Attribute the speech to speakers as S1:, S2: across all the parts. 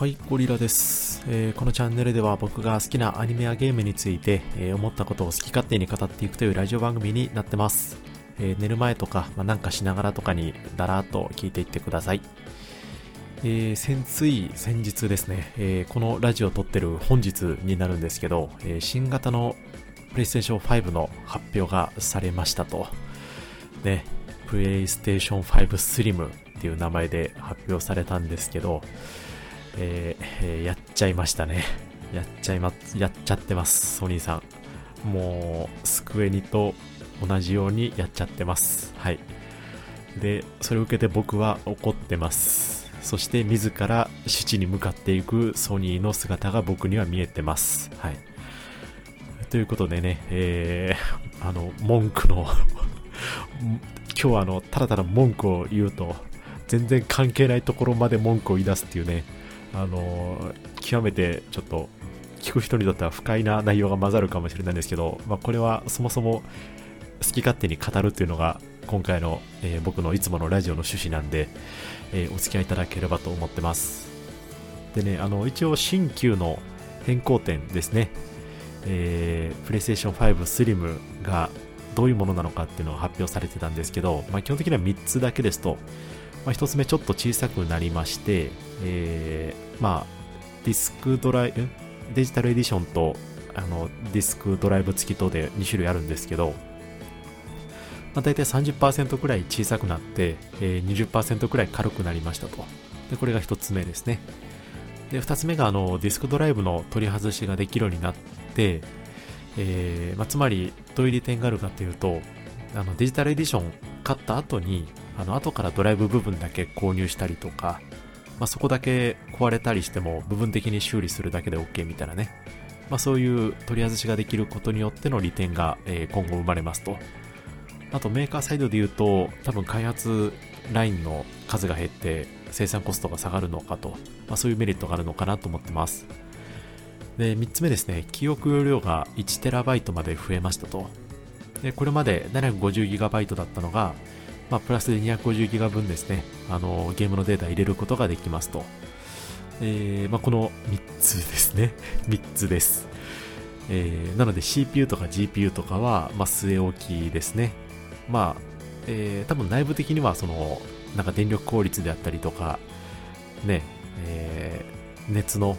S1: はい、ゴリラです、えーこのチャンネルでは僕が好きなアニメやゲームについて、えー思ったことを好き勝手に語っていくというラジオ番組になってます。えー寝る前とか、まあ、なんかしながらとかにだらーっと聞いていってください。えー先つい先日ですね、えこのラジオを撮ってる本日になるんですけど、え新型の PlayStation 5の発表がされましたと。ね、PlayStation 5 Slim っていう名前で発表されたんですけど、えーやっちゃいましたね。やっちゃいま、やっちゃってます、ソニーさん。もう、スクエニと同じようにやっちゃってます。はい。で、それを受けて僕は怒ってます。そして自ら主地に向かっていくソニーの姿が僕には見えてます。はい。ということでね、えー、あの、文句の 今日はあの、ただただ文句を言うと、全然関係ないところまで文句を言い出すっていうね、あのー極めてちょっと聞く人にとっては不快な内容が混ざるかもしれないんですけど、まあ、これはそもそも好き勝手に語るっていうのが今回の、えー僕のいつものラジオの趣旨なんで、えーお付き合いいただければと思ってます。でねあの一応新旧の変更点ですね、えー、PlayStation 5 Slim がどういうものなのかっていうのが発表されてたんですけど、まあ、基本的には3つだけですと、まあ、1つ目ちょっと小さくなりまして、えーまあディスクドライんデジタルエディションとあのディスクドライブ付きとで2種類あるんですけど、まあ、大体30%くらい小さくなって、えー20%くらい軽くなりましたと。でこれが1つ目ですね。で2つ目があのディスクドライブの取り外しができるようになって、えーまあ、つまりどういう利点があるかというとあのデジタルエディション買った後にあの後からドライブ部分だけ購入したりとか、まあ、そこだけ壊れたりしても部分的に修理するだけで OK みたいなね、まあ、そういう取り外しができることによっての利点が、え今後生まれますと。あとメーカーサイドで言うと多分開発ラインの数が減って生産コストが下がるのかと、まあ、そういうメリットがあるのかなと思ってます。で3つ目ですね。記憶容量が 1TB まで増えましたと。でこれまで 750GB だったのが、まあ、プラスで 250GB 分ですね。あのゲームのデータ入れることができますと、えーまあ、この3つですね。3つです、えーなので CPU とか GPU とかは、まあ、据え置きですね。まあ、えー多分内部的にはそのなんか電力効率であったりとかね、えー熱の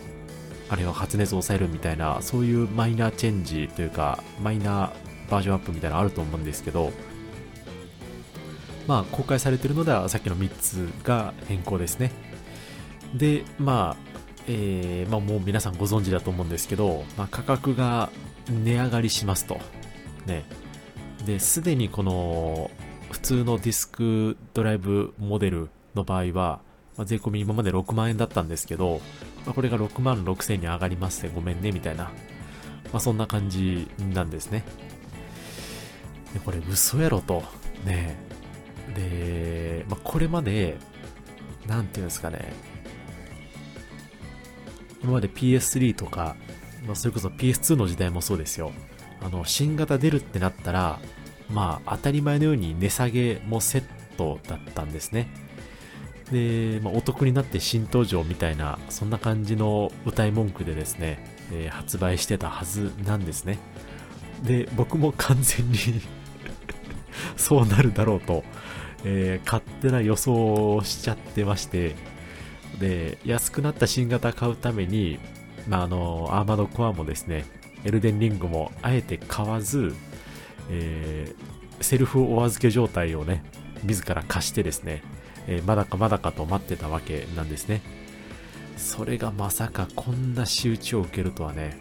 S1: あるいは発熱を抑えるみたいなそういうマイナーチェンジというかマイナーバージョンアップみたいなのあると思うんですけどまあ公開されているのではさっきの3つが変更ですねでまあえーまあ、もう皆さんご存知だと思うんですけど、まあ、価格が値上がりしますと。ね。で、すでにこの普通のディスクドライブモデルの場合は、まあ、税込み今まで6万円だったんですけど、まあ、これが6万6千に上がりますね、ごめんね、みたいな。まあ、そんな感じなんですね。で、これ嘘やろと。ね。で、まあ、これまで、なんていうんですかね。今まで PS3 とか、まあ、それこそ PS2 の時代もそうですよ。あの、新型出るってなったら、まあ、当たり前のように値下げもセットだったんですね。で、まあ、お得になって新登場みたいな、そんな感じの歌い文句でですね、えー発売してたはずなんですね。で、僕も完全に そうなるだろうと、えー勝手な予想をしちゃってまして、で、安くなった新型買うために、まあ、あの、アーマードコアもですね、エルデンリングもあえて買わず、えーセルフお預け状態をね、自ら貸してですね、えーまだかまだかと待ってたわけなんですね。それがまさかこんな仕打ちを受けるとはね、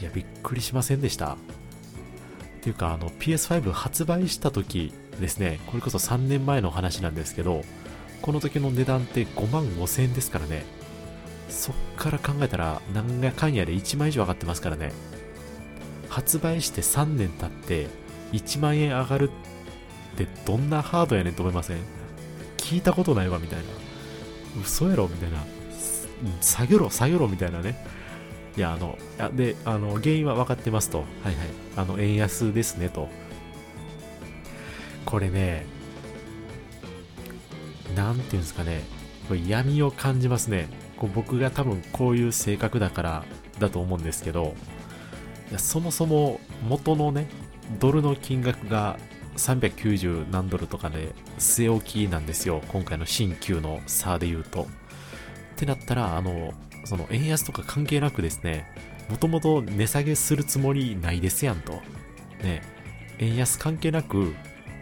S1: いや、びっくりしませんでした。っていうか、あの、PS5 発売した時ですね、これこそ3年前の話なんですけど、この時の値段って5万5千円ですからね。そっから考えたら、なんやかんやで1万以上上がってますからね。発売して3年経って、1万円上がるってどんなハードやねんと思いません？聞いたことないわ、みたいな。嘘やろみたいな。す下げろ、下げろ、みたいなね。いや、あの、で、あの、原因は分かってますと。はいはい。あの、円安ですね、と。これね、なんていうんですかね。これ闇を感じますね。こう僕が多分こういう性格だからだと思うんですけど、いやそもそも元のね、ドルの金額が390何ドルとかで据え置きなんですよ。今回の新旧の差で言うと。ってなったら、あの、その円安とか関係なくですね、もともと値下げするつもりないですやんと。ね、円安関係なく、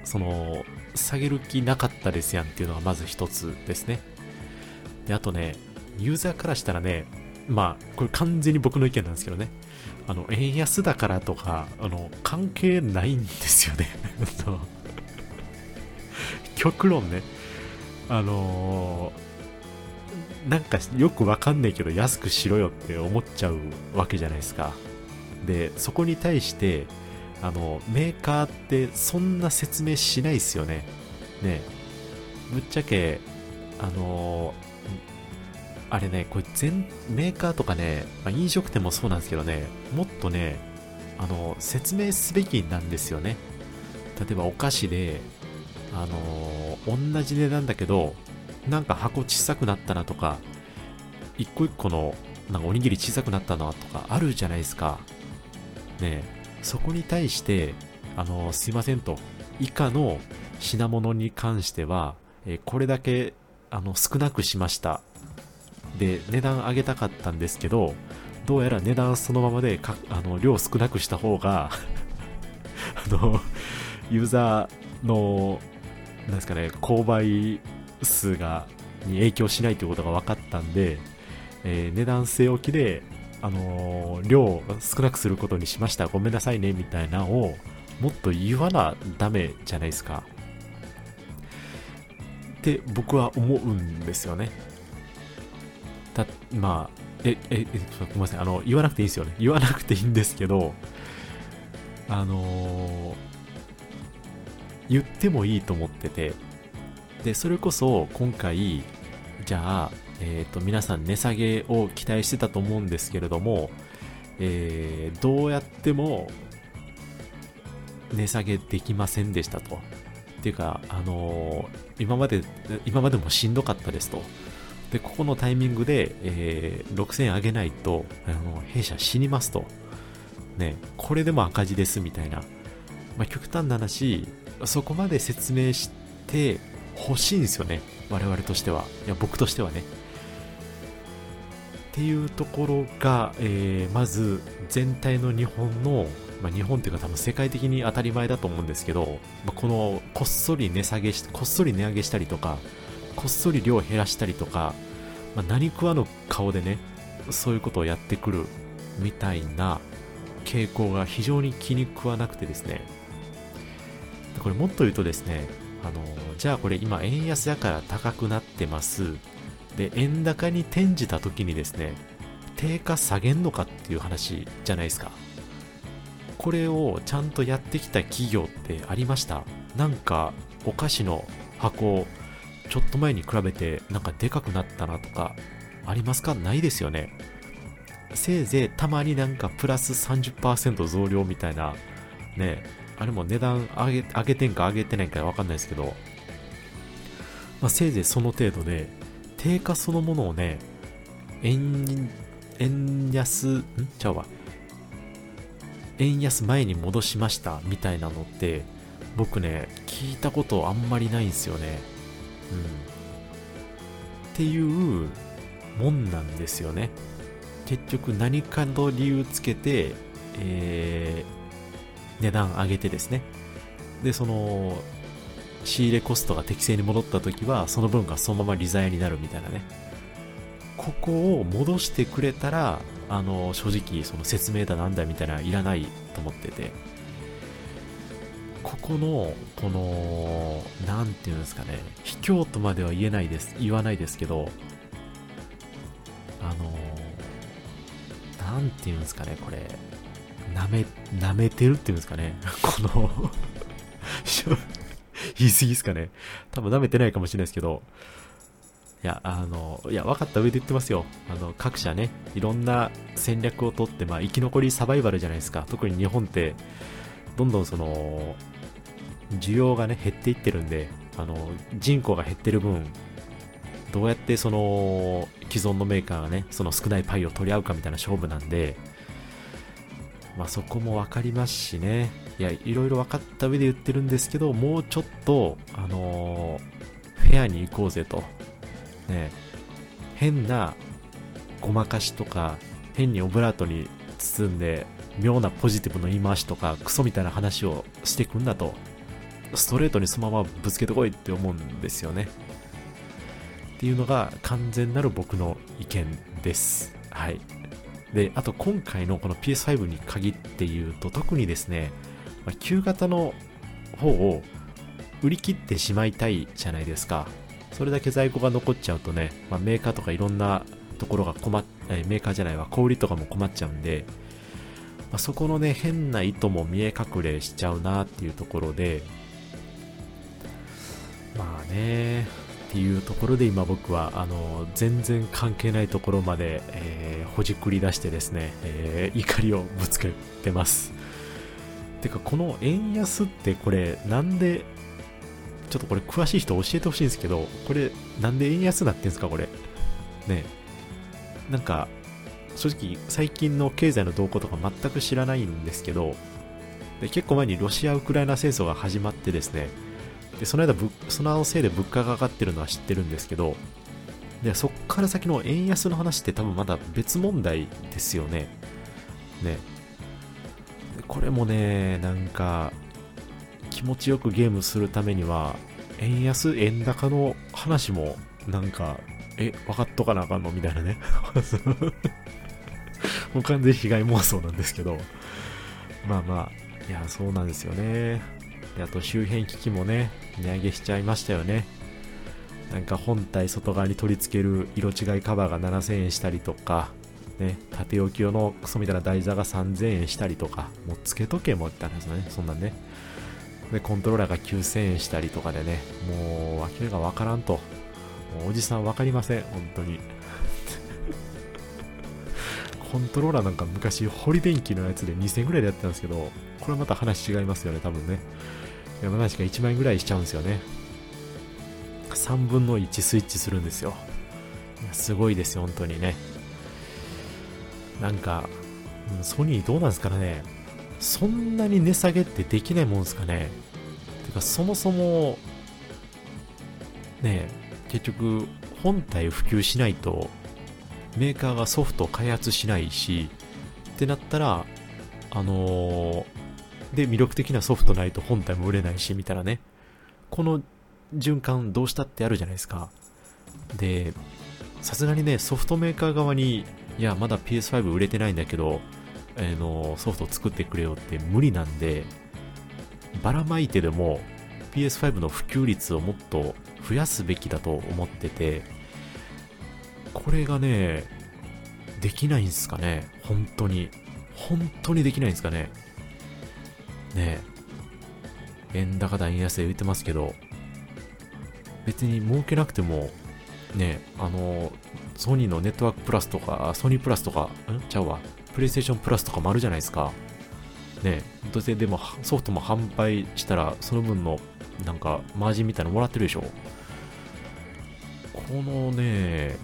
S1: その、下げる気なかったですやんっていうのがまず一つですね。で、あとね、ユーザーからしたらね、まあ、これ完全に僕の意見なんですけどね、あの、円安だからとか、あの、関係ないんですよね。極論ね、あのー、なんかよくわかんないけど安くしろよって思っちゃうわけじゃないですか。で、そこに対して、あの、メーカーってそんな説明しないですよね。ねぶっちゃけ、あのあれね、これ全、メーカーとかね、まあ、飲食店もそうなんですけどね、もっとね、あの、説明すべきなんですよね。例えばお菓子で、あの、同じ値段だけど、なんか箱小さくなったなとか、一個一個の、なんかおにぎり小さくなったなとかあるじゃないですか。ねえそこに対して、あの、すいませんと、以下の品物に関しては、え、これだけ、あの、少なくしました。で値段上げたかったんですけどどうやら値段そのままでかあの量少なくした方が あのユーザーのなんですかね購買数がに影響しないということが分かったんで、えー、値段据え置きで、あのー、量を少なくすることにしました。ごめんなさいねみたいなのをもっと言わなダメじゃないですか。って僕は思うんですよね。た、まあ、え、え、ごめんなさい、あの、言わなくていいですよね。言わなくていいんですけど、あのー、言ってもいいと思ってて、で、それこそ今回、じゃあ、え、ー、と、皆さん値下げを期待してたと思うんですけれども、えー、どうやっても値下げできませんでしたと。っていうか、あのー、今まで、今までもしんどかったですと。で、ここのタイミングで、えー、6000上げないと、あの、弊社死にますと。ね、これでも赤字ですみたいな。まあ、極端な話、そこまで説明して欲しいんですよね。我々としては。いや、僕としてはね。っていうところが、えー、まず全体の日本の、まあ、日本っていうか多分世界的に当たり前だと思うんですけど、まあ、このこっそり値下げし、こっそり値上げしたりとか、こっそり量を減らしたりとか、まあ、何食わぬ顔でね、そういうことをやってくるみたいな傾向が非常に気に食わなくてですね、これもっと言うとですね、あの、じゃあこれ今円安だから高くなってます。で、円高に転じた時にですね、定価下げんのかっていう話じゃないですか。これをちゃんとやってきた企業ってありました？なんかお菓子の箱ちょっと前に比べてなんかでかくなったなとかありますか？ないですよね。せいぜいたまになんかプラス30%増量みたいな、ね、あれも値段上げ上げてんか上げてないかわかんないですけど、まあ、せいぜいその程度で、定価そのものをね、円、円安、ん？ちゃうわ。円安前に戻しましたみたいなのって、僕ね、聞いたことあんまりないんですよね。うん、っていうもんなんですよね結局何かの理由つけて、えー、値段上げてですねでその仕入れコストが適正に戻った時はその分がそのまま利ザヤになるみたいなね。ここを戻してくれたらあの正直その説明だなんだみたいないらないと思ってて。ここの、この、なんていうんですかね、卑怯とまでは言えないです、言わないですけど、あの、なんていうんですかね、これ、舐め、舐めてるっていうんですかね、この 言い過ぎですかね。多分舐めてないかもしれないですけど、いや、あの、いや、分かった上で言ってますよ。あの、各社ね、いろんな戦略をとって、まあ、生き残りサバイバルじゃないですか。特に日本って、どんどんその、需要がね、減っていってるんで、あの、人口が減ってる分、どうやってその既存のメーカーがね、その少ないパイを取り合うかみたいな勝負なんで、まあそこもわかりますしね。いや、いろいろ分かった上で言ってるんですけど、もうちょっと、あのー、フェアに行こうぜと。ね、変なごまかしとか、変にオブラートに包んで、妙なポジティブの言い回しとか、クソみたいな話をしてくんだと。ストレートにそのままぶつけてこいって思うんですよね。っていうのが完全なる僕の意見です。はい。で、あと今回のこの PS5 に限って言うと特にですね、まあ、旧型の方を売り切ってしまいたいじゃないですか。それだけ在庫が残っちゃうとね、まあ、メーカーとかいろんなところが困っ、メーカーじゃないわ、小売りとかも困っちゃうんで、まあ、そこのね、変な意図も見え隠れしちゃうなっていうところで、まあね、っていうところで今僕はあの全然関係ないところまで、えー、ほじくり出してですね、えー、怒りをぶつけてます。てかこの円安ってこれなんでちょっとこれ詳しい人教えてほしいんですけどこれなんで円安になってんですかこれ。ねなんか正直最近の経済の動向とか全く知らないんですけどで結構前にロシア・ウクライナ戦争が始まってですねでその間そのせいで物価が上がってるのは知ってるんですけどでそっから先の円安の話って多分まだ別問題ですよね。ね。これもねなんか気持ちよくゲームするためには円安円高の話もなんかえ分かっとかなあかんのみたいなね。もう完全被害妄想なんですけど。まあまあいやそうなんですよね。であと周辺機器もね値上げしちゃいましたよね。なんか本体外側に取り付ける色違いカバーが7000円したりとか。ね、縦置き用のクソみたいな台座が3000円したりとか、もうつけとけもって話ですね、そんなんね。で、コントローラーが9000円したりとかでね、もう、わけがわからんと。おじさんわかりません、本当に。コントローラーなんか昔、ホリ電機のやつで2000円ぐらいでやってたんですけど、これはまた話違いますよね、多分ね。山梨が1万円ぐらいしちゃうんですよね。3分の1スイッチするんですよ。すごいですよ、本当にね。なんか、ソニーどうなんですかね。そんなに値下げってできないもんですかね。てか、そもそも、ね結局、本体普及しないと、メーカーがソフト開発しないし、ってなったら、あのーで、魅力的なソフトないと本体も売れないし、みたいなね。この循環どうしたってあるじゃないですか。で、さすがにね、ソフトメーカー側に、いや、まだ PS5 売れてないんだけど、えー、の、ソフト作ってくれよって無理なんで、ばらまいてでも PS5 の普及率をもっと増やすべきだと思ってて、これがね、できないんすかね本当に。本当にできないんすかねねえ円高だ円安で言ってますけど、別に儲けなくても、ねあの、ソニーのネットワークプラスとか、ソニープラスとか、ん？ちゃうわ、プレイステーションプラスとかもあるじゃないですか。ねどうせでもソフトも販売したら、その分の、なんか、マージンみたいなのもらってるでしょ。このね、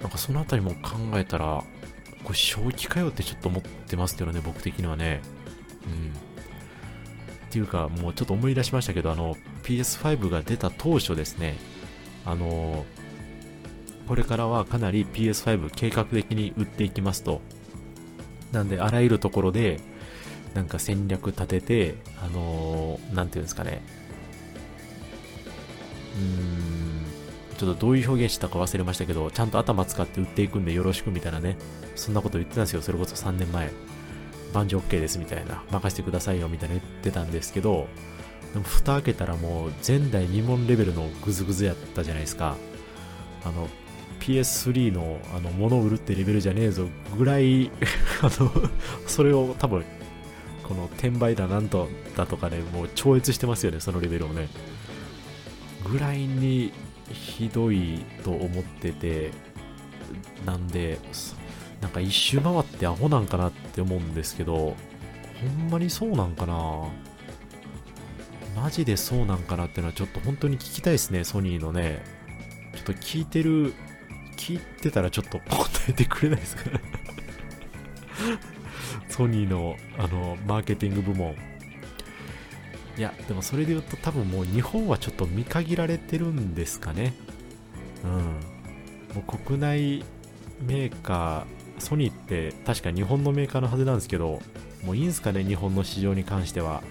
S1: なんかそのあたりも考えたら、これ正気かよってちょっと思ってますけどね、僕的にはね。うん。っていうか、もうちょっと思い出しましたけど、あの、PS5 が出た当初ですね、あの、これからはかなり PS5 計画的に売っていきますと。なんで、あらゆるところで、なんか戦略立てて、あのー、なんていうんですかね。うーん、ちょっとどういう表現したか忘れましたけど、ちゃんと頭使って売っていくんでよろしくみたいなね。そんなこと言ってたんですよ、それこそ3年前。万事 OK ですみたいな、任せてくださいよみたいな言ってたんですけど、でも蓋開けたらもう前代未聞レベルのグズグズやったじゃないですか。あの、PS3 のあの物を売るってレベルじゃねえぞぐらい あの、それを多分、この転売だなんとだとかで、ね、もう超越してますよね、そのレベルをね。ぐらいにひどいと思ってて、なんで、なんか一周回ってアホなんかなって思うんですけど、ほんまにそうなんかなマジでそうなんかなっていうのはちょっと本当に聞きたいですね、ソニーのね、ちょっと聞いてる、聞いてたらちょっと答えてくれないですかね ソニーの、あの、マーケティング部門。いや、でもそれで言うと多分もう日本はちょっと見限られてるんですかね。うん。もう国内メーカー、ソニーって確か日本のメーカーのはずなんですけど、もういいんすかね、日本の市場に関しては。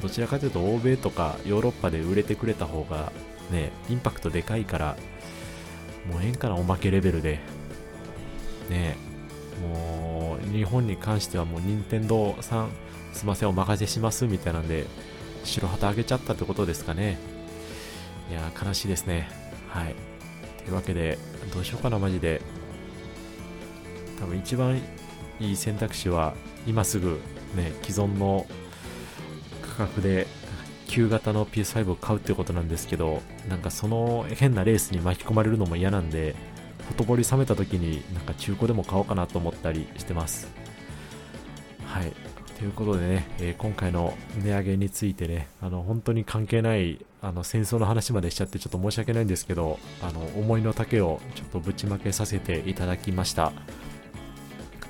S1: どちらかというと欧米とかヨーロッパで売れてくれた方がね、インパクトでかいから、もうええんかな、おまけレベルで。ねもう日本に関してはもう任天堂さんすいませんお任せしますみたいなんで白旗あげちゃったってことですかね。いや悲しいですね。はい。というわけでどうしようかなマジで。多分一番いい選択肢は今すぐね既存の価格で旧型の PS5 を買うってことなんですけどなんかその変なレースに巻き込まれるのも嫌なんでほとぼり冷めた時になんか中古でも買おうかなと思ったりしてますはいということでね、えー、今回の値上げについてね、あの本当に関係ないあの戦争の話までしちゃってちょっと申し訳ないんですけど、あの思いの丈をちょっとぶちまけさせていただきました。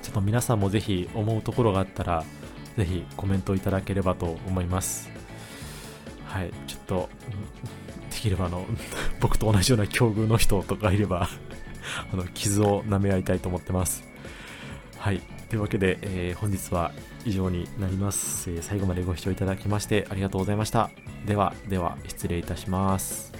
S1: ちょっと皆さんもぜひ思うところがあったら、ぜひコメントいただければと思います。はい、ちょっと、できればあの、僕と同じような境遇の人とかいれば あの、傷を舐め合いたいと思ってます。はい。というわけで、えー、本日は以上になります、えー、最後までご視聴いただきましてありがとうございました。では、では、失礼いたします。